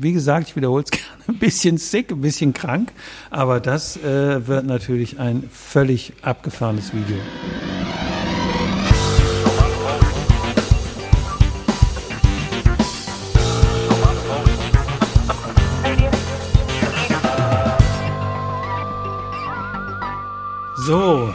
wie gesagt, ich wiederhole es gerne, ein bisschen sick, ein bisschen krank, aber das äh, wird natürlich ein völlig abgefahrenes Video. So,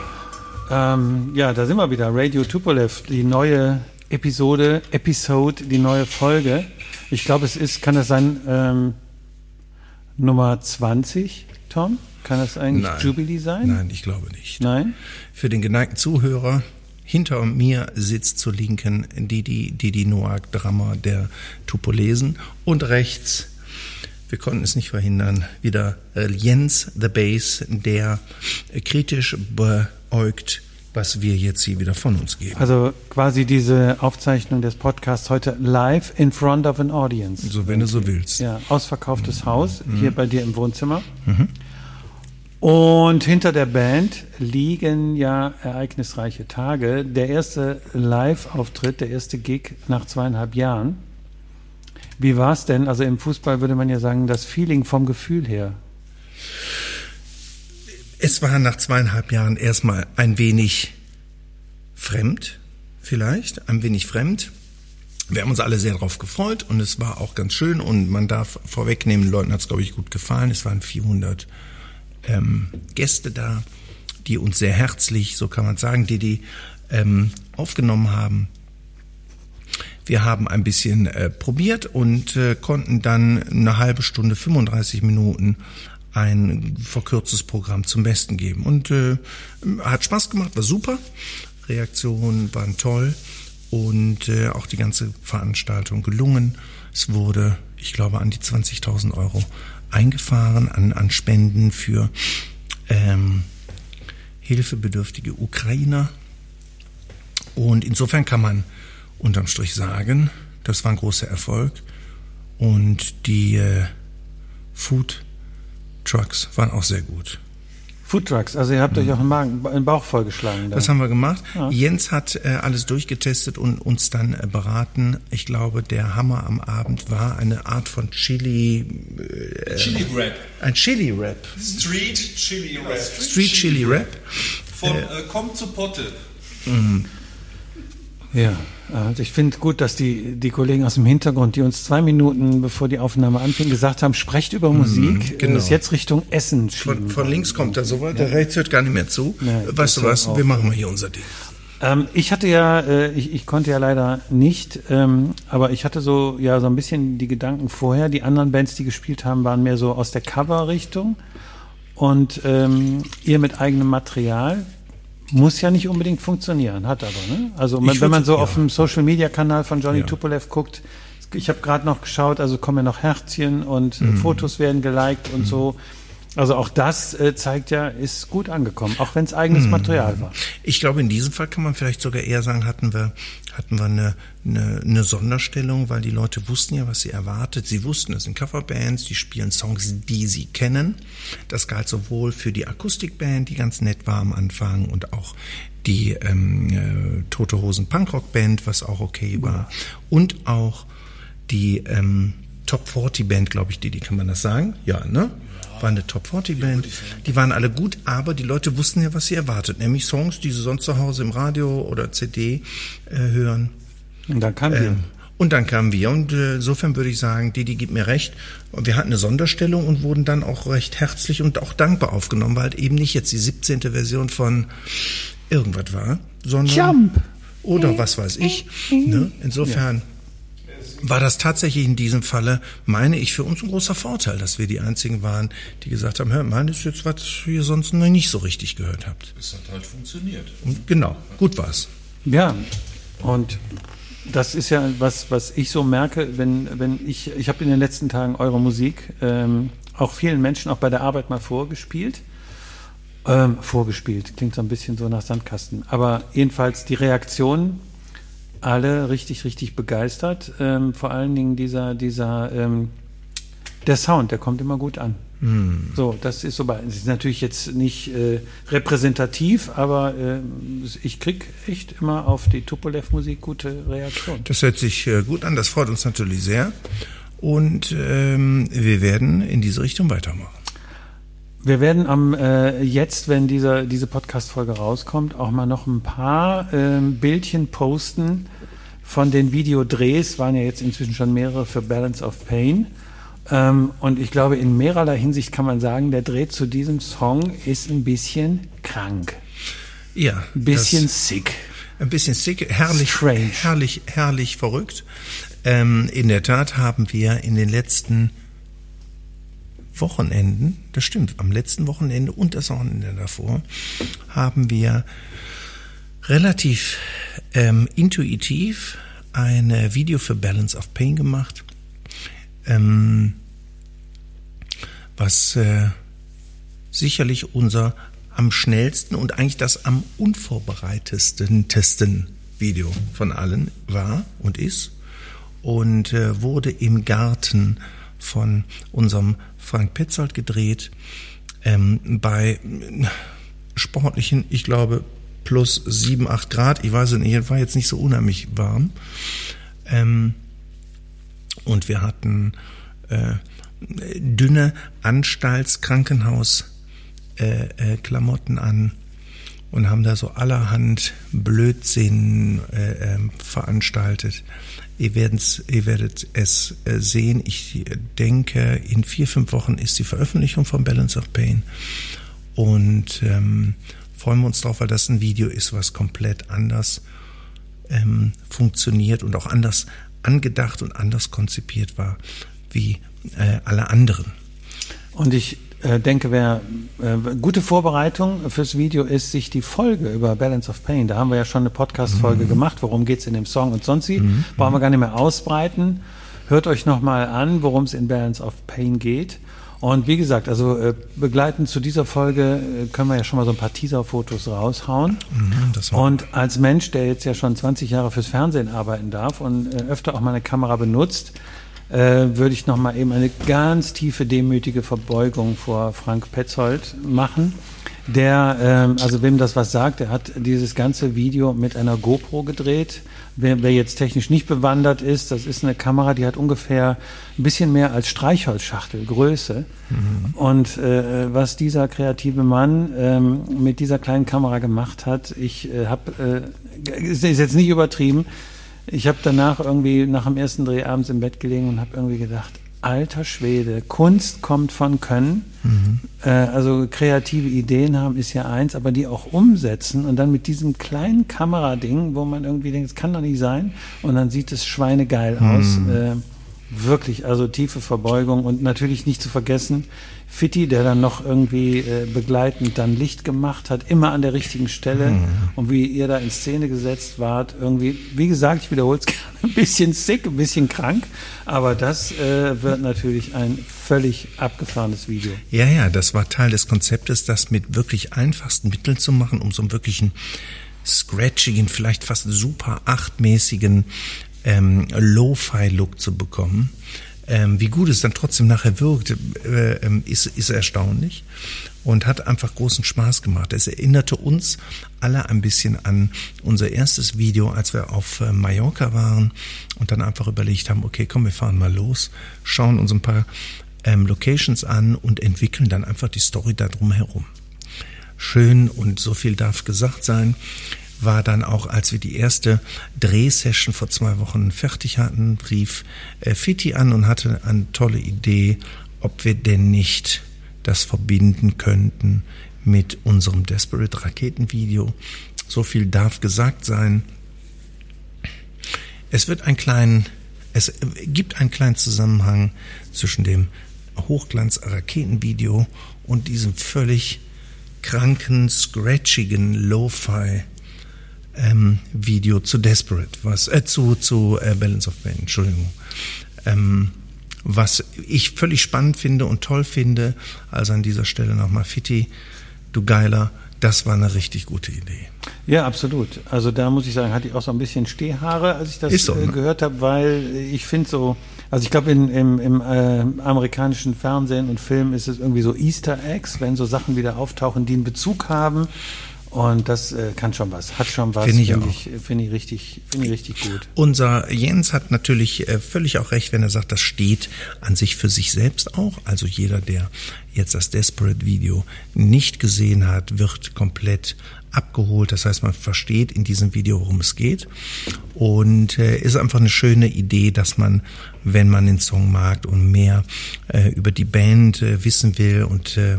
ähm, ja, da sind wir wieder. Radio Tupolev, die neue Episode, Episode, die neue Folge. Ich glaube, es ist, kann das sein, ähm, Nummer 20, Tom? Kann das eigentlich Nein. Jubilee sein? Nein, ich glaube nicht. Nein? Für den geneigten Zuhörer, hinter mir sitzt zur Linken Didi, Didi Noak, Drama der Tupolesen und rechts, wir konnten es nicht verhindern, wieder äh, Jens the Bass, der äh, kritisch beäugt, was wir jetzt hier wieder von uns geben. Also quasi diese Aufzeichnung des Podcasts heute live in front of an audience. So, wenn du so willst. Ja, ausverkauftes Haus, hier bei dir im Wohnzimmer. Und hinter der Band liegen ja ereignisreiche Tage. Der erste Live-Auftritt, der erste Gig nach zweieinhalb Jahren. Wie war es denn? Also im Fußball würde man ja sagen, das Feeling vom Gefühl her. Es war nach zweieinhalb Jahren erstmal ein wenig fremd, vielleicht, ein wenig fremd. Wir haben uns alle sehr darauf gefreut und es war auch ganz schön und man darf vorwegnehmen, Leuten hat es, glaube ich, gut gefallen. Es waren 400 ähm, Gäste da, die uns sehr herzlich, so kann man sagen, die die ähm, aufgenommen haben. Wir haben ein bisschen äh, probiert und äh, konnten dann eine halbe Stunde, 35 Minuten ein verkürztes Programm zum Besten geben. Und äh, hat Spaß gemacht, war super. Reaktionen waren toll und äh, auch die ganze Veranstaltung gelungen. Es wurde, ich glaube, an die 20.000 Euro eingefahren an, an Spenden für ähm, hilfebedürftige Ukrainer. Und insofern kann man unterm Strich sagen, das war ein großer Erfolg. Und die äh, Food Trucks waren auch sehr gut. Foodtrucks, also ihr habt euch auch den, Magen, den Bauch vollgeschlagen. Da. Das haben wir gemacht. Ja. Jens hat äh, alles durchgetestet und uns dann äh, beraten. Ich glaube, der Hammer am Abend war eine Art von Chili, äh, Chili Rap. ein Chili Rap, Street Chili Rap. Street Chili Rap. Von äh, Komm zu Potte. Ja, also ich finde gut, dass die, die Kollegen aus dem Hintergrund, die uns zwei Minuten bevor die Aufnahme anfing, gesagt haben, sprecht über Musik, genau. ist jetzt Richtung Essen schieben. Von, von links kommt er so weit, der rechts hört gar nicht mehr zu. Nee, das weißt du was, wir machen mal hier unser Ding. Ähm, ich hatte ja, äh, ich, ich konnte ja leider nicht, ähm, aber ich hatte so ja so ein bisschen die Gedanken vorher. Die anderen Bands, die gespielt haben, waren mehr so aus der Cover-Richtung und ähm, ihr mit eigenem Material. Muss ja nicht unbedingt funktionieren, hat aber, ne? Also Ich wenn man so ja. auf dem Social-Media-Kanal von Johnny Ja. Tupolev guckt, ich habe gerade noch geschaut, also kommen ja noch Herzchen und Mhm. äh, Fotos werden geliked und so. Also auch das äh, zeigt ja, ist gut angekommen, auch wenn es Mhm. eigenes Material war. Ich glaube, in diesem Fall kann man vielleicht sogar eher sagen, hatten wir, hatten wir eine, eine, eine Sonderstellung, weil die Leute wussten ja, was sie erwartet. Sie wussten, es sind Coverbands, die spielen Songs, die sie kennen. Das galt sowohl für die Akustikband, die ganz nett war am Anfang, und auch die ähm, äh, Tote Hosen Punkrock-Band, was auch okay war. Und auch die ähm, Top 40 Band, glaube ich, die, die kann man das sagen? Ja, ne? War eine Top 40 Band. Die waren alle gut, aber die Leute wussten ja, was sie erwartet, nämlich Songs, die sie sonst zu Hause im Radio oder CD äh, hören. Und dann kam wir. Ähm, und dann kamen wir und äh, insofern würde ich sagen, Didi gibt mir recht. Wir hatten eine Sonderstellung und wurden dann auch recht herzlich und auch dankbar aufgenommen, weil halt eben nicht jetzt die 17. Version von irgendwas war, sondern Jump. oder was weiß ich. Ne? Insofern war das tatsächlich in diesem Falle, meine ich, für uns ein großer Vorteil, dass wir die einzigen waren, die gesagt haben, hör mal, das ist jetzt was ihr sonst noch nicht so richtig gehört habt. Es hat halt funktioniert. Und genau, gut war's. Ja, und das ist ja was, was ich so merke, wenn, wenn ich, ich habe in den letzten Tagen eure Musik ähm, auch vielen Menschen auch bei der Arbeit mal vorgespielt. Ähm, vorgespielt, klingt so ein bisschen so nach Sandkasten. Aber jedenfalls die Reaktion, alle richtig, richtig begeistert. Ähm, vor allen Dingen dieser, dieser, ähm, der Sound, der kommt immer gut an. So, das ist so bei, ist natürlich jetzt nicht äh, repräsentativ, aber äh, ich krieg echt immer auf die Tupolev-Musik gute Reaktion. Das hört sich äh, gut an, das freut uns natürlich sehr. Und ähm, wir werden in diese Richtung weitermachen. Wir werden am äh, jetzt, wenn dieser, diese Podcast-Folge rauskommt, auch mal noch ein paar ähm, Bildchen posten von den Videodrehs. Waren ja jetzt inzwischen schon mehrere für Balance of Pain. Ähm, und ich glaube, in mehrerlei Hinsicht kann man sagen, der Dreh zu diesem Song ist ein bisschen krank. Ja. Ein bisschen sick. Ein bisschen sick, herrlich, Strange. herrlich, herrlich verrückt. Ähm, in der Tat haben wir in den letzten Wochenenden, das stimmt, am letzten Wochenende und das Wochenende davor, haben wir relativ ähm, intuitiv ein Video für Balance of Pain gemacht, ähm, was äh, sicherlich unser am schnellsten und eigentlich das am unvorbereitesten testen Video von allen war und ist und äh, wurde im Garten von unserem Frank Petzold gedreht ähm, bei sportlichen, ich glaube, plus sieben, acht Grad. Ich weiß es nicht, war jetzt nicht so unheimlich warm. Ähm, und wir hatten äh, dünne Anstaltskrankenhaus äh, äh, an und haben da so allerhand Blödsinn äh, ähm, veranstaltet. Ihr, werden's, ihr werdet es äh, sehen. Ich denke, in vier, fünf Wochen ist die Veröffentlichung von Balance of Pain. Und ähm, freuen wir uns drauf, weil das ein Video ist, was komplett anders ähm, funktioniert und auch anders angedacht und anders konzipiert war wie äh, alle anderen. Und ich denke, wer äh, gute Vorbereitung fürs Video ist, sich die Folge über Balance of Pain, da haben wir ja schon eine Podcast-Folge gemacht, worum geht's in dem Song und sonst wie, brauchen wir gar nicht mehr ausbreiten. Hört euch nochmal an, worum es in Balance of Pain geht. Und wie gesagt, also äh, begleitend zu dieser Folge äh, können wir ja schon mal so ein paar Teaser-Fotos raushauen. war- und als Mensch, der jetzt ja schon 20 Jahre fürs Fernsehen arbeiten darf und äh, öfter auch mal eine Kamera benutzt, äh, würde ich noch mal eben eine ganz tiefe, demütige Verbeugung vor Frank Petzold machen. Der, ähm, also wem das was sagt, der hat dieses ganze Video mit einer GoPro gedreht. Wer, wer jetzt technisch nicht bewandert ist, das ist eine Kamera, die hat ungefähr ein bisschen mehr als Streichholzschachtel Größe. Und äh, was dieser kreative Mann ähm, mit dieser kleinen Kamera gemacht hat, ich äh, habe, äh, ist jetzt nicht übertrieben, ich habe danach irgendwie nach dem ersten Dreh abends im Bett gelegen und habe irgendwie gedacht, alter Schwede, Kunst kommt von Können. Äh, also kreative Ideen haben ist ja eins, aber die auch umsetzen und dann mit diesem kleinen Kamerading, wo man irgendwie denkt, es kann doch nicht sein, und dann sieht es schweinegeil aus. Äh, wirklich, also tiefe Verbeugung und natürlich nicht zu vergessen, Fitti, der dann noch irgendwie äh, begleitend dann Licht gemacht hat, immer an der richtigen Stelle und wie ihr da in Szene gesetzt wart, irgendwie, wie gesagt, ich wiederhole es gerne, ein bisschen sick, ein bisschen krank, aber das äh, wird natürlich ein völlig abgefahrenes Video. Ja, ja, das war Teil des Konzeptes, das mit wirklich einfachsten Mitteln zu machen, um so einen wirklichen scratchigen, vielleicht fast super achtmäßigen ähm, Lo-Fi-Look zu bekommen. Ähm, wie gut es dann trotzdem nachher wirkt, äh, ähm, ist, ist erstaunlich und hat einfach großen Spaß gemacht. Es erinnerte uns alle ein bisschen an unser erstes Video, als wir auf äh, Mallorca waren und dann einfach überlegt haben, okay, komm, wir fahren mal los, schauen uns ein paar ähm, Locations an und entwickeln dann einfach die Story da drum herum. Schön und so viel darf gesagt sein, war dann auch, als wir die erste Drehsession vor zwei Wochen fertig hatten, rief äh, Fitti an und hatte eine tolle Idee, ob wir denn nicht das verbinden könnten mit unserem Desperate Raketenvideo. So viel darf gesagt sein. Es wird ein kleinen, es gibt einen kleinen Zusammenhang zwischen dem Hochglanz-Raketenvideo und diesem völlig kranken, scratchigen Lo-Fi ähm, Video zu Desperate, was äh, zu zu äh, Balance of Pain, Entschuldigung. Ähm, was ich völlig spannend finde und toll finde, also an dieser Stelle nochmal Fitti, du Geiler, das war eine richtig gute Idee. Ja, absolut. Also da muss ich sagen, hatte ich auch so ein bisschen Stehhaare, als ich das so, äh, ne? gehört habe, weil ich finde so, also ich glaube im, im, im äh, amerikanischen Fernsehen und Film ist es irgendwie so Easter Eggs, wenn so Sachen wieder auftauchen, die einen Bezug haben. Und das äh, kann schon was, hat schon was. Finde ich Finde auch. ich, finde ich, richtig, finde ich richtig gut. Unser Jens hat natürlich äh, völlig auch recht, wenn er sagt, das steht an sich für sich selbst auch. Also jeder, der jetzt das Desperate Video nicht gesehen hat, wird komplett abgeholt. Das heißt, man versteht in diesem Video, worum es geht. Und äh, ist einfach eine schöne Idee, dass man, wenn man den Song mag und mehr äh, über die Band äh, wissen will und äh,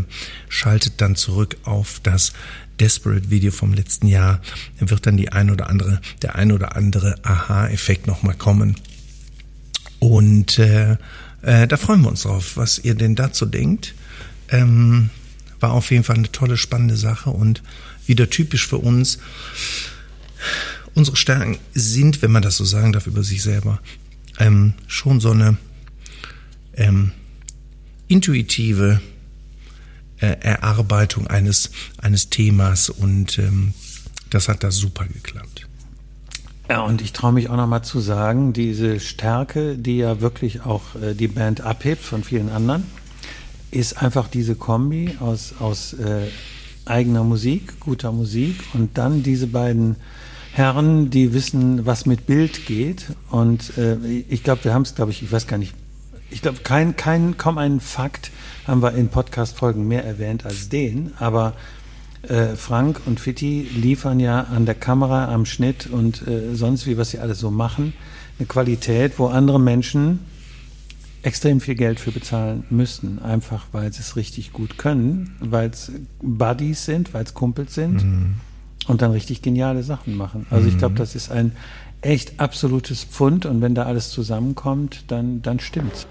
schaltet dann zurück auf das Desperate Video vom letzten Jahr, wird dann die ein oder andere, der ein oder andere Aha-Effekt nochmal kommen. Und äh, äh, da freuen wir uns drauf, was ihr denn dazu denkt. Ähm, war auf jeden Fall eine tolle, spannende Sache und wieder typisch für uns. Unsere Stärken sind, wenn man das so sagen darf über sich selber, ähm, schon so eine ähm, intuitive äh, Erarbeitung eines, eines Themas und ähm, das hat da super geklappt. Ja, und ich traue mich auch noch mal zu sagen, diese Stärke, die ja wirklich auch äh, die Band abhebt von vielen anderen, ist einfach diese Kombi aus, aus äh, eigener Musik, guter Musik und dann diese beiden Herren, die wissen, was mit Bild geht. Und äh, ich glaube, wir haben es, glaube ich, ich weiß gar nicht, ich glaube, kein, kein, kaum einen Fakt haben wir in Podcast-Folgen mehr erwähnt als den, aber äh, Frank und Fitti liefern ja an der Kamera, am Schnitt und äh, sonst wie, was sie alles so machen, eine Qualität, wo andere Menschen extrem viel Geld für bezahlen müssten, einfach weil sie es richtig gut können, weil es Buddies sind, weil es Kumpels sind und dann richtig geniale Sachen machen. Also ich glaube, das ist ein echt absolutes Pfund und wenn da alles zusammenkommt, dann, dann stimmt's.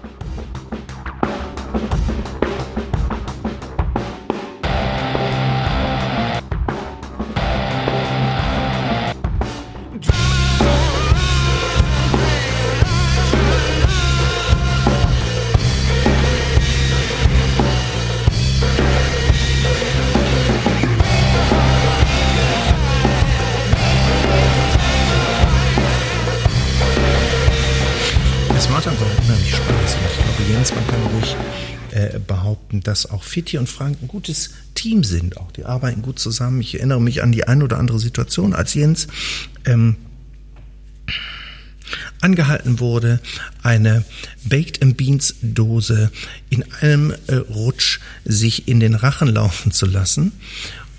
Behaupten, dass auch Fitti und Frank ein gutes Team sind. Auch die arbeiten gut zusammen. Ich erinnere mich an die ein oder andere Situation, als Jens ähm, angehalten wurde, eine Baked and Beans Dose in einem äh, Rutsch sich in den Rachen laufen zu lassen.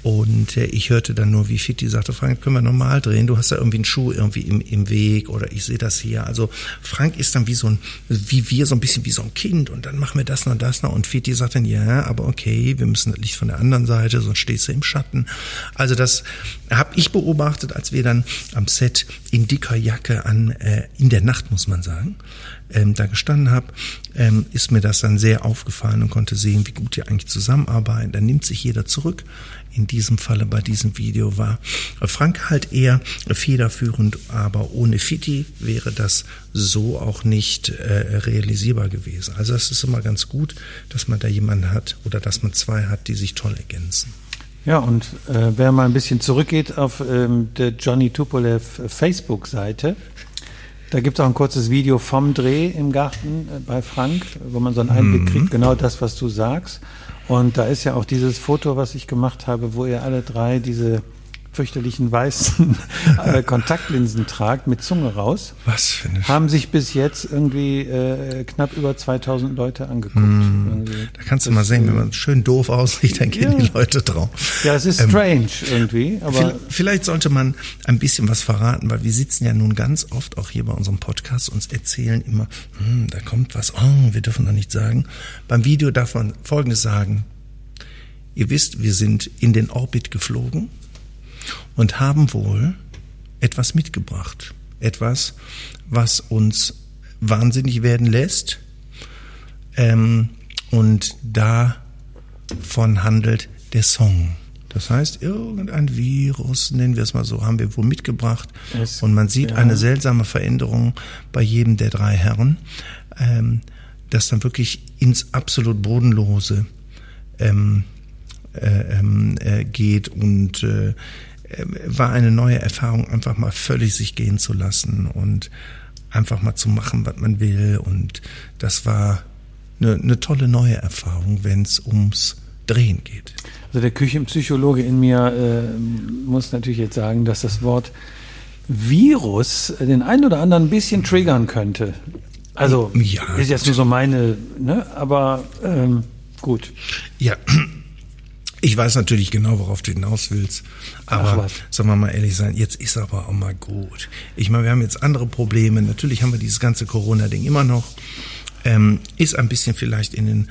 Und äh, ich hörte dann nur, wie Fitti sagte, Frank, können wir normal drehen? Du hast da irgendwie einen Schuh irgendwie im, im Weg oder ich sehe das hier. Also Frank ist dann wie so ein, wie wir, so ein bisschen wie so ein Kind und dann machen wir das noch, das noch. Und Fitti sagt dann, ja, aber okay, wir müssen das Licht von der anderen Seite, sonst stehst du im Schatten. Also das habe ich beobachtet, als wir dann am Set in dicker Jacke an, äh, in der Nacht, muss man sagen, ähm, da gestanden habe, ähm, ist mir das dann sehr aufgefallen und konnte sehen, wie gut die eigentlich zusammenarbeiten. Dann nimmt sich jeder zurück. In diesem Falle bei diesem Video war Frank halt eher federführend, aber ohne Fitti wäre das so auch nicht äh, realisierbar gewesen. Also es ist immer ganz gut, dass man da jemanden hat oder dass man zwei hat, die sich toll ergänzen. Ja, und äh, wer mal ein bisschen zurückgeht auf ähm, der Johnny Tupolev Facebook-Seite, da gibt es auch ein kurzes Video vom Dreh im Garten äh, bei Frank, wo man so einen Einblick kriegt, genau das, was du sagst. Und da ist ja auch dieses Foto, was ich gemacht habe, wo ihr alle drei diese fürchterlichen weißen äh, Kontaktlinsen tragt mit Zunge raus. Was für eine Haben sich bis jetzt irgendwie äh, knapp über 2000 Leute angeguckt. Irgendwie. Da kannst du Das, mal sehen, wenn man schön doof aussieht, dann gehen Ja. die Leute drauf. Ja, es ist Ähm, strange irgendwie, aber Vielleicht- sollte man ein bisschen was verraten, weil wir sitzen ja nun ganz oft auch hier bei unserem Podcast und erzählen immer, hm, da kommt was, oh, wir dürfen noch nicht sagen. Beim Video darf man Folgendes sagen. Ihr wisst, wir sind in den Orbit geflogen und haben wohl etwas mitgebracht. Etwas, was uns wahnsinnig werden lässt. Ähm, und davon handelt der Song. Das heißt, irgendein Virus, nennen wir es mal so, haben wir wohl mitgebracht. Es- und man sieht ja. eine seltsame Veränderung bei jedem der drei Herren, ähm, das dann wirklich ins absolut Bodenlose ähm, äh, ähm, äh, geht und äh, war eine neue Erfahrung, einfach mal völlig sich gehen zu lassen und einfach mal zu machen, was man will. Und das war eine, eine tolle neue Erfahrung, wenn es ums Drehen geht. Also der Küchenpsychologe in mir äh, muss natürlich jetzt sagen, dass das Wort Virus den einen oder anderen ein bisschen triggern könnte. Also Ja, ist jetzt nur so meine, ne? Aber ähm, gut. Ja, ich weiß natürlich genau, worauf du hinaus willst. Aber sagen wir mal ehrlich sein, jetzt ist aber auch mal gut. Ich meine, wir haben jetzt andere Probleme. Natürlich haben wir dieses ganze Corona-Ding immer noch. Ähm, ist ein bisschen vielleicht in den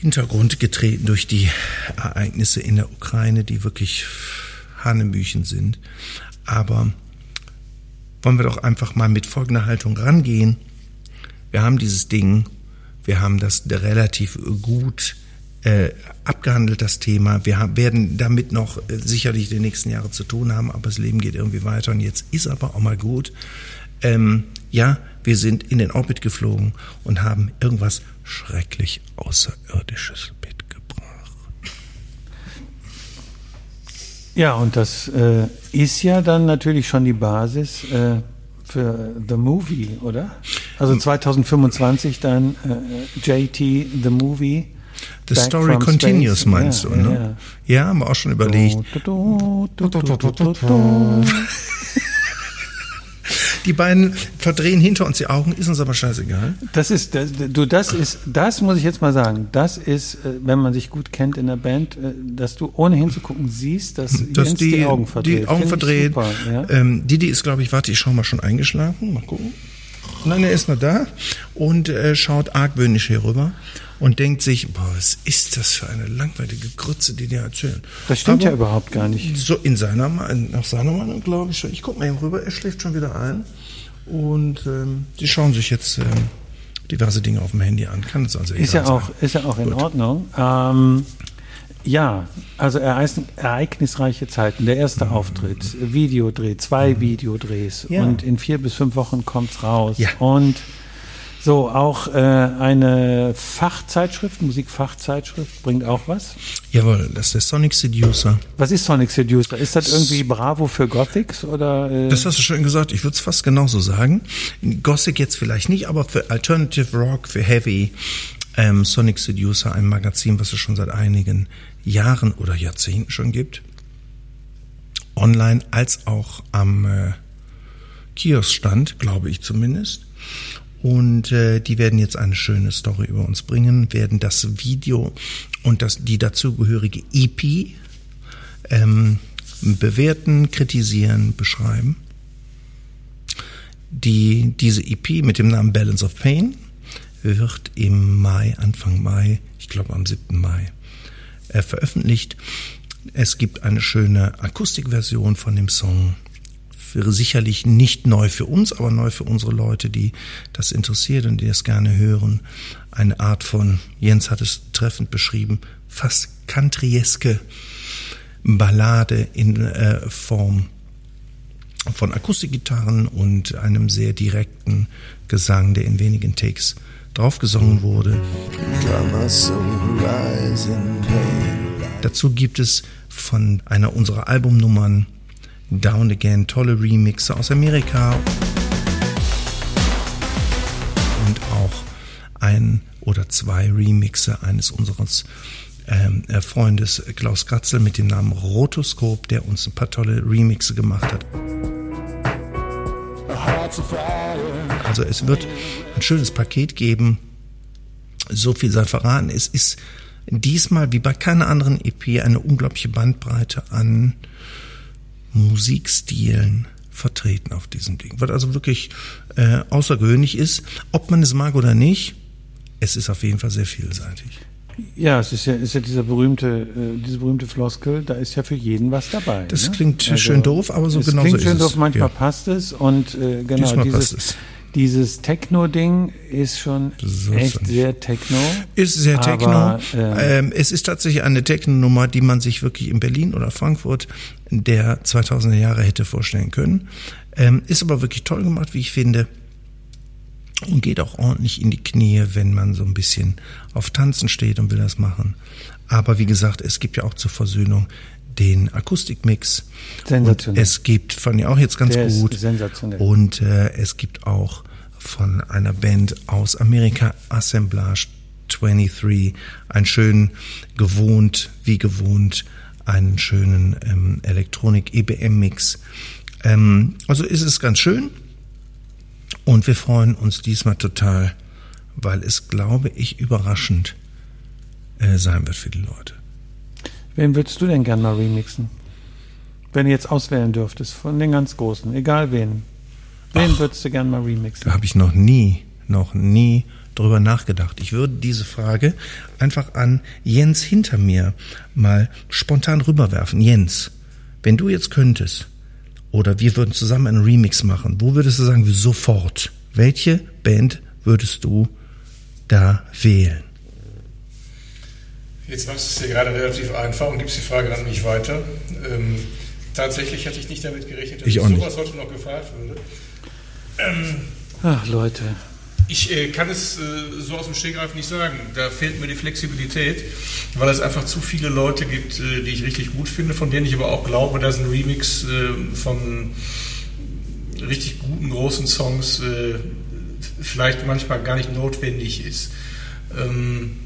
Hintergrund getreten durch die Ereignisse in der Ukraine, die wirklich Hanebüchen sind. Aber wollen wir doch einfach mal mit folgender Haltung rangehen. Wir haben dieses Ding, wir haben das relativ gut äh, abgehandelt, das Thema. Wir haben, werden damit noch äh, sicherlich die nächsten Jahre zu tun haben, aber das Leben geht irgendwie weiter und jetzt ist aber auch mal gut. Ähm, ja, wir sind in den Orbit geflogen und haben irgendwas schrecklich Außerirdisches mitgebracht. Ja, und das äh, ist ja dann natürlich schon die Basis äh, für The Movie, oder? Also 2025 dann äh, JT The Movie. The Story Continues Space. meinst ja, du, ne? Ja, Ja, haben wir auch schon überlegt. Du, du, du. Die beiden verdrehen hinter uns die Augen, ist uns aber scheißegal. Das ist, das, du, das ist, das muss ich jetzt mal sagen. Das ist, äh, wenn man sich gut kennt in der Band, äh, dass du ohne hinzugucken siehst, dass, dass Jens die, die Augen verdreht. die Augen Finde ich verdreht. Super, ja? ähm, Didi ist, glaube ich, warte, ich schau mal schon eingeschlafen. Mal gucken. Nein, er ist noch da und äh, schaut argwöhnisch hier rüber und denkt sich, boah, was ist das für eine langweilige Grütze, die die erzählen. Das stimmt Aber ja überhaupt gar nicht. So in seiner, nach seiner Meinung glaube ich schon. Ich guck mal eben rüber, er schläft schon wieder ein. Und ähm, die schauen sich jetzt ähm, diverse Dinge auf dem Handy an. Kann es also Ist ja egal auch, sein. ist ja auch in Ordnung. Ähm, ja, also ereign- ereignisreiche Zeiten. Der erste Auftritt, Videodreh, zwei Videodrehs Ja. und in vier bis fünf Wochen kommt's raus. Ja. Und so auch äh, eine Fachzeitschrift, Musikfachzeitschrift bringt auch was. Jawohl, das ist der Sonic Seducer. Was ist Sonic Seducer? Ist das irgendwie Bravo für Gothics oder? Äh, Das hast du schön gesagt, ich würde es fast genauso sagen. Gothic jetzt vielleicht nicht, aber für Alternative Rock, für Heavy, ähm, Sonic Seducer, ein Magazin, was es schon seit einigen Jahren oder Jahrzehnten schon gibt. Online als auch am äh, Kioskstand, glaube ich zumindest. Und äh, die werden jetzt eine schöne Story über uns bringen, werden das Video und das, die dazugehörige EP ähm, bewerten, kritisieren, beschreiben. Die, diese EP mit dem Namen Balance of Pain wird im Mai, Anfang Mai, ich glaube am 7. Mai, äh, veröffentlicht. Es gibt eine schöne Akustikversion von dem Song. Wäre sicherlich nicht neu für uns, aber neu für unsere Leute, die das interessiert und die das gerne hören. Eine Art von, Jens hat es treffend beschrieben, fast countryeske Ballade in äh, Form von Akustikgitarren und einem sehr direkten Gesang, der in wenigen Takes draufgesungen wurde. Dazu gibt es von einer unserer Albumnummern Down Again tolle Remixe aus Amerika und auch ein oder zwei Remixe eines unseres ähm, äh, Freundes Klaus Kratzel mit dem Namen Rotoskop, der uns ein paar tolle Remixe gemacht hat. Also es wird ein schönes Paket geben. So viel sei verraten. Es ist diesmal wie bei keiner anderen EP eine unglaubliche Bandbreite an Musikstilen vertreten auf diesem Ding. Was also wirklich äh, außergewöhnlich ist, ob man es mag oder nicht, es ist auf jeden Fall sehr vielseitig. Ja, es ist ja, ist ja dieser berühmte, äh, diese berühmte Floskel, da ist ja für jeden was dabei. Das ne? klingt schön doof, aber so es genau klingt so schön ist doof, es. manchmal Ja. passt es und äh, genau Diesmal dieses, passt es. dieses Techno-Ding ist schon So echt sehr Techno. Ist sehr Techno. Aber, äh, ähm, es ist tatsächlich eine Techno-Nummer, die man sich wirklich in Berlin oder Frankfurt der 2000er Jahre hätte vorstellen können. Ähm, ist aber wirklich toll gemacht, wie ich finde. Und geht auch ordentlich in die Knie, wenn man so ein bisschen auf Tanzen steht und will das machen. Aber wie gesagt, es gibt ja auch zur Versöhnung den Akustikmix. Sensationell. Und es gibt, fand ich auch jetzt ganz Der gut. sensationell. Und äh, es gibt auch von einer Band aus Amerika, Assemblage, 23 einen schönen, gewohnt, wie gewohnt, einen schönen ähm, Elektronik-EBM-Mix. Ähm, also ist es ganz schön und wir freuen uns diesmal total, weil es, glaube ich, überraschend äh, sein wird für die Leute. Wen würdest du denn gern mal remixen? Wenn du jetzt auswählen dürftest, von den ganz Großen, egal wen. Wen würdest du gern mal remixen? Da habe ich noch nie, noch nie drüber nachgedacht. Ich würde diese Frage einfach an Jens hinter mir mal spontan rüberwerfen. Jens, wenn du jetzt könntest, oder wir würden zusammen einen Remix machen, wo würdest du sagen, sofort? Welche Band würdest du da wählen? Jetzt machst du es dir gerade relativ einfach und gibst die Frage an mich weiter. Ähm, tatsächlich hatte ich nicht damit gerechnet, dass Ich nicht. sowas heute noch gefragt würde. Ähm, Ach, Leute. Ich äh, kann es äh, so aus dem Stegreif nicht sagen. Da fehlt mir die Flexibilität, weil es einfach zu viele Leute gibt, äh, die ich richtig gut finde, von denen ich aber auch glaube, dass ein Remix äh, von richtig guten, großen Songs äh, vielleicht manchmal gar nicht notwendig ist. Ähm,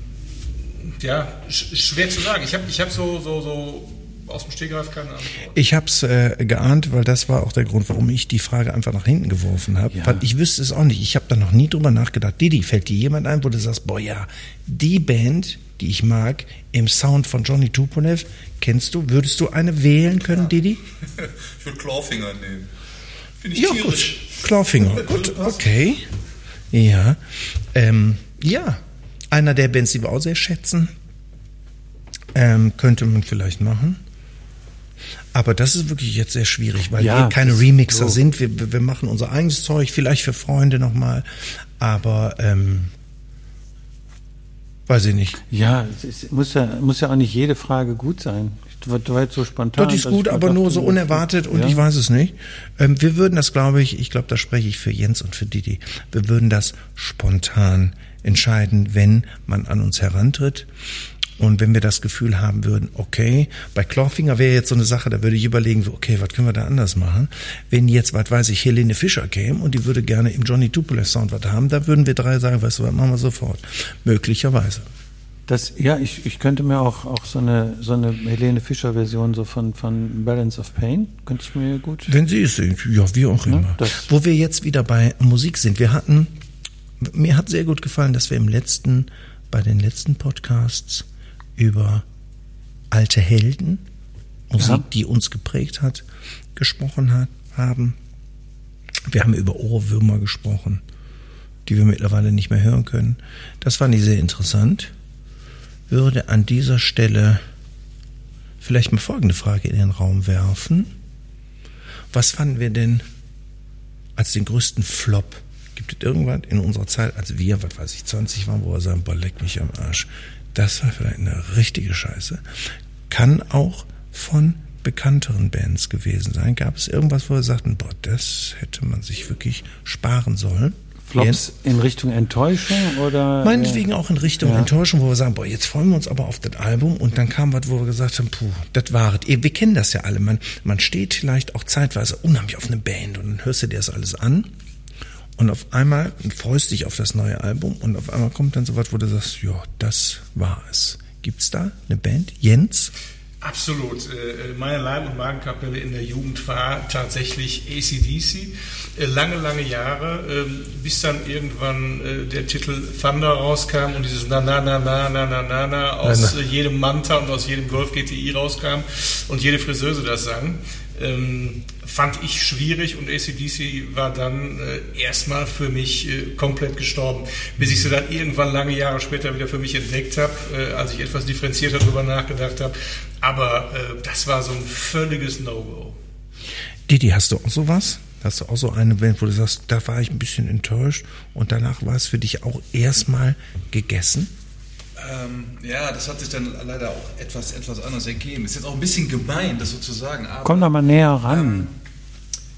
ja, sch schwer zu sagen. Ich habe ich hab so, so, so aus dem Stegreif keine Antwort. Ich habe es äh, geahnt, weil das war auch der Grund, warum ich die Frage einfach nach hinten geworfen habe. Ja. Ich wüsste es auch nicht. Ich habe da noch nie drüber nachgedacht. Didi, fällt dir jemand ein, wo du sagst, boah ja, die Band, die ich mag, im Sound von Johnny Tupolev, kennst du? Würdest du eine wählen können, Didi? Ich würde Clawfinger nehmen. Finde ich Ja, tierisch. gut. Clawfinger. Gut, okay. Ja. Ähm, ja. Einer der Bands, die wir auch sehr schätzen, ähm, könnte man vielleicht machen. Aber das ist wirklich jetzt sehr schwierig, weil Ja, wir keine Remixer so. sind. Wir, wir- machen unser eigenes Zeug, vielleicht für Freunde nochmal. Aber, ähm, weiß ich nicht. Ja, es ist, muss, ja, muss ja auch nicht jede Frage gut sein. Du war- du war jetzt so spontan. Das ist gut, aber dachte, nur so unerwartet und ja. ich weiß es nicht. Ähm, wir würden das, glaube ich, ich glaube, da spreche ich für Jens und für Didi. Wir würden das spontan entscheiden, wenn man an uns herantritt. Und wenn wir das Gefühl haben würden, okay, bei Clawfinger wäre jetzt so eine Sache, da würde ich überlegen, okay, was können wir da anders machen? Wenn jetzt, was weiß ich, Helene Fischer käme und die würde gerne im Johnny Tupolev Sound was haben, da würden wir drei sagen, weißt du was, machen wir sofort. Möglicherweise. Das, ja, ich, ich könnte mir auch, auch so eine, so eine Helene Fischer-Version so von, von Balance of Pain, könnte ich mir gut. Wenn Sie es sind, ja, wie auch Ne, immer. das- Wo wir jetzt wieder bei Musik sind. Wir hatten, mir hat sehr gut gefallen, dass wir im letzten, bei den letzten Podcasts über alte Helden, Musik, Ja. die uns geprägt hat, gesprochen hat, haben. Wir haben über Ohrwürmer gesprochen, die wir mittlerweile nicht mehr hören können. Das fand ich sehr interessant. Würde an dieser Stelle vielleicht mal folgende Frage in den Raum werfen. Was fanden wir denn als den größten Flop? Gibt es irgendwas in unserer Zeit, als wir, was weiß ich, 20 waren, wo wir sagen, boah, leck mich am Arsch. Das war vielleicht eine richtige Scheiße. Kann auch von bekannteren Bands gewesen sein. Gab es irgendwas, wo wir sagten, boah, das hätte man sich wirklich sparen sollen? Flops in Richtung Enttäuschung oder? Meinetwegen auch in Richtung Ja. Enttäuschung, wo wir sagen, boah, jetzt freuen wir uns aber auf das Album und dann kam was, wo wir gesagt haben, puh, das war es. Wir kennen das ja alle. Man, man steht vielleicht auch zeitweise unheimlich auf eine Band und dann hörst du dir das alles an und auf einmal freust dich auf das neue Album und auf einmal kommt dann so was, wo du sagst, ja, das war es. Gibt's da eine Band? Jens? Absolut. Äh, Meine Leib- und Magenkapelle in der Jugend war tatsächlich ACDC. Äh, Lange, lange Jahre, ähm, bis dann irgendwann äh, der Titel Thunder rauskam und dieses Na, na, na, na, na, na, na, na aus äh, jedem Manta und aus jedem Golf GTI rauskam und jede Friseuse das sang. Ähm, fand ich schwierig und ACDC war dann äh, erstmal für mich äh, komplett gestorben, bis ich sie dann irgendwann lange Jahre später wieder für mich entdeckt habe, äh, als ich etwas differenzierter darüber nachgedacht habe. Aber äh, das war so ein völliges No-Go. Didi, hast du auch sowas? Hast du auch so eine Band, wo du sagst, da war ich ein bisschen enttäuscht und danach war es für dich auch erstmal gegessen? Ähm, ja, das hat sich dann leider auch etwas, etwas anders ergeben. Ist jetzt auch ein bisschen gemein, das so zu sagen. Aber Komm doch mal näher ran.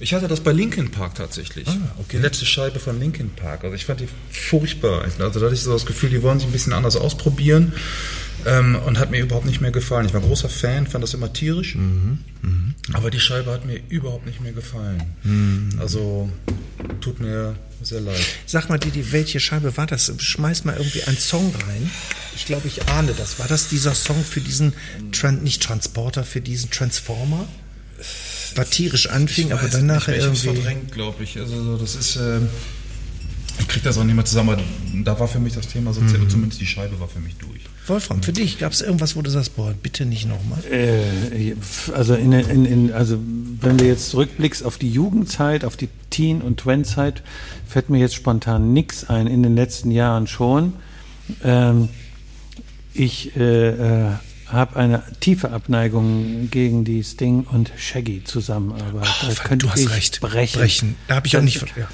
Ich hatte das bei Linkin Park tatsächlich. Ah, okay. Die letzte Scheibe von Linkin Park. Also ich fand die furchtbar. Also da hatte ich so das Gefühl, die wollen sich ein bisschen anders ausprobieren. Ähm, und hat mir überhaupt nicht mehr gefallen. Ich war großer Fan, fand das immer tierisch. Aber die Scheibe hat mir überhaupt nicht mehr gefallen. Also tut mir sehr leid. Sag mal, Didi, welche Scheibe war das? Schmeiß mal irgendwie einen Song rein. Ich glaube, ich ahne das. War das dieser Song für diesen, Tran nicht Transporter, für diesen Transformer? War tierisch anfing, aber dann nachher irgendwie... verdrängt, glaube ich. Also so, das ist. ähm, ich krieg das auch nicht mehr zusammen. Aber da war für mich das Thema so, zumindest die Scheibe war für mich durch. Wolfram, für dich gab es irgendwas, wo du sagst, boah, bitte nicht nochmal? Äh, also, in, in, in, also wenn du jetzt zurückblickst auf die Jugendzeit, auf die Teen- und Twen-Zeit, fällt mir jetzt spontan nichts ein. In den letzten Jahren schon. Ähm, ich äh, äh, habe eine tiefe Abneigung gegen die Sting und Shaggy Zusammenarbeit. Oh, Da könnte du hast ich recht. Brechen. Brechen. Da habe ich auch nicht... Ja.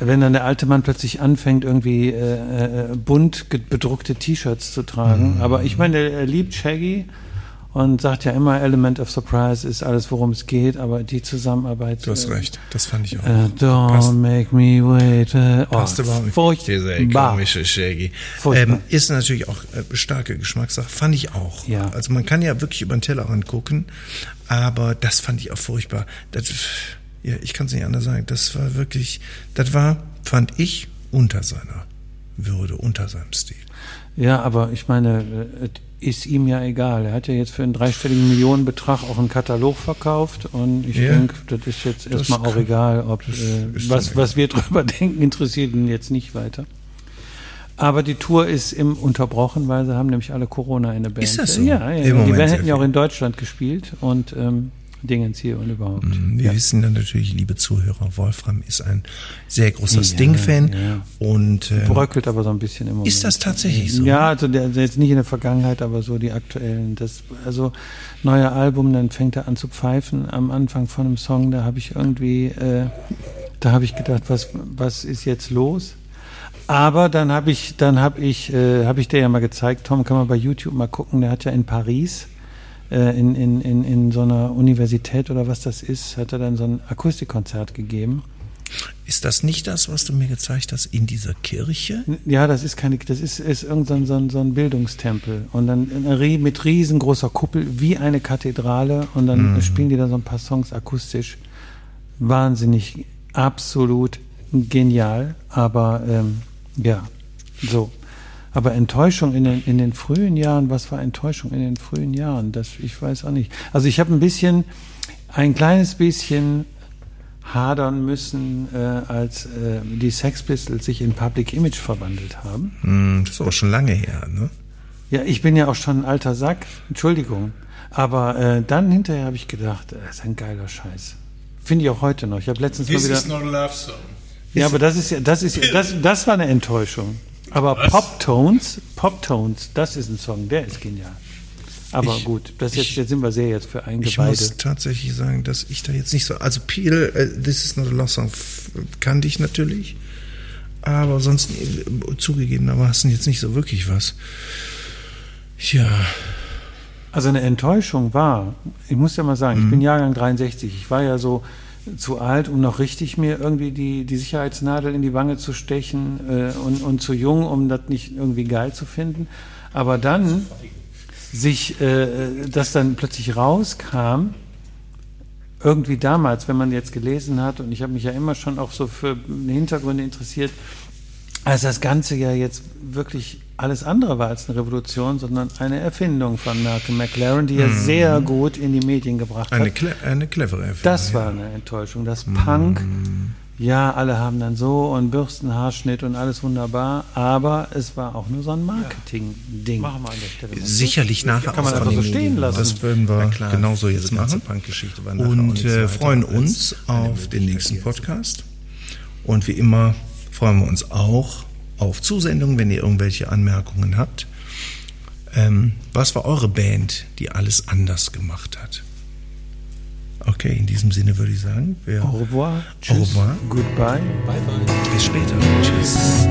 wenn dann der alte Mann plötzlich anfängt, irgendwie äh, äh, bunt bedruckte T-Shirts zu tragen. Mhm. Aber ich meine, er liebt Shaggy und sagt ja immer, Element of Surprise ist alles, worum es geht, aber die Zusammenarbeit. Du hast äh, recht, das fand ich auch. Äh, don't Passt. make me wait. Äh, oh, Passt überhaupt nicht. Furchtbar. komische Shaggy. Furchtbar. Ähm, ist natürlich auch äh, starke Geschmackssache, fand ich auch. Ja. Also man kann ja wirklich über den Tellerrand gucken, aber das fand ich auch furchtbar. Das, ja, ich kann es nicht anders sagen. Das war wirklich, das war, fand ich, unter seiner Würde, unter seinem Stil. Ja, aber ich meine, äh, ist ihm ja egal. Er hat ja jetzt für einen dreistelligen Millionenbetrag auch einen Katalog verkauft und ich Ja. denke, das ist jetzt erstmal auch egal, ob äh, was, was wir drüber denken, interessiert ihn jetzt nicht weiter. Aber die Tour ist im unterbrochen, weil sie haben nämlich alle Corona in der Band. Ist das so? Ja, ja, Im. Die Moment Band hätten ja auch in Deutschland gespielt und ähm, Dingens hier und überhaupt. Wir Ja. wissen dann natürlich, liebe Zuhörer, Wolfram ist ein sehr großer Ja, Sting-Fan ja. und äh, Bröckelt aber so ein bisschen im Moment. ist das tatsächlich so? Ja, also der, der jetzt nicht in der Vergangenheit, aber so die aktuellen. Das, also neuer Album, dann fängt er an zu pfeifen am Anfang von einem Song. Da habe ich irgendwie, äh, da habe ich gedacht, was, was ist jetzt los? Aber dann habe ich, dann habe ich, äh, habe ich dir ja mal gezeigt, Tom, kann man bei YouTube mal gucken. Der hat ja in Paris äh, in, in, in, in so einer Universität oder was das ist, hat er dann so ein Akustikkonzert gegeben. Ist das nicht das, was du mir gezeigt hast in dieser Kirche? Ja, das ist keine, das ist, ist irgendein so ein, so ein Bildungstempel und dann mit riesengroßer Kuppel wie eine Kathedrale und dann spielen die da so ein paar Songs akustisch. Wahnsinnig, absolut genial, aber ähm, ja, so. Aber Enttäuschung in den, in den frühen Jahren, was war Enttäuschung in den frühen Jahren? Das, ich weiß auch nicht. Also ich habe ein bisschen, ein kleines bisschen hadern müssen, äh, als äh, die Sex Pistols sich in Public Image verwandelt haben. Hm, das ist aber schon lange her, ne? Ja, ich bin ja auch schon ein alter Sack, Entschuldigung. Aber äh, dann hinterher habe ich gedacht, äh, das ist ein geiler Scheiß. Finde ich auch heute noch. Ich habe letztens This mal is wieder. not a love song. Ja, aber das ist ja, das ist ja, das, das war eine Enttäuschung. Aber Pop Tones, Pop Tones, das ist ein Song, der ist genial. Aber Ich- gut, das jetzt, ich- jetzt sind wir sehr jetzt für Ich Eingeweide. muss tatsächlich sagen, dass ich da jetzt nicht so. Also Peel, äh, This is not a Lost Song kannte ich natürlich. Aber sonst äh, zugegebenermaßen jetzt nicht so wirklich was. Ja. Also eine Enttäuschung war, ich muss ja mal sagen, ich bin Jahrgang 63, ich war ja so zu alt, um noch richtig mir irgendwie die, die Sicherheitsnadel in die Wange zu stechen äh, und, und zu jung, um das nicht irgendwie geil zu finden. Aber dann sich, äh, das dann plötzlich rauskam, irgendwie damals, wenn man jetzt gelesen hat, und ich habe mich ja immer schon auch so für Hintergründe interessiert, als das Ganze ja jetzt wirklich alles andere war als eine Revolution, sondern eine Erfindung von Malcolm McLaren, die er sehr gut in die Medien gebracht Eine, hat. cle eine clevere Erfindung. Das ja. war eine Enttäuschung. Das Punk, ja, alle haben dann so und Bürstenhaarschnitt und alles wunderbar, aber es war auch nur so ein Marketing-Ding. Machen wir an der Stelle. mal. Sicherlich nachher Kann man auch einfach so stehen lassen. Das würden wir genauso jetzt machen. Punkgeschichte war nachher auch Und äh, freuen uns auf den nächsten Podcast. Und wie immer freuen wir uns auch auf Zusendungen, wenn ihr irgendwelche Anmerkungen habt. Ähm, was war eure Band, die alles anders gemacht hat? Okay, in diesem Sinne würde ich sagen, Au revoir. Au revoir. Goodbye. bis später. Tschüss.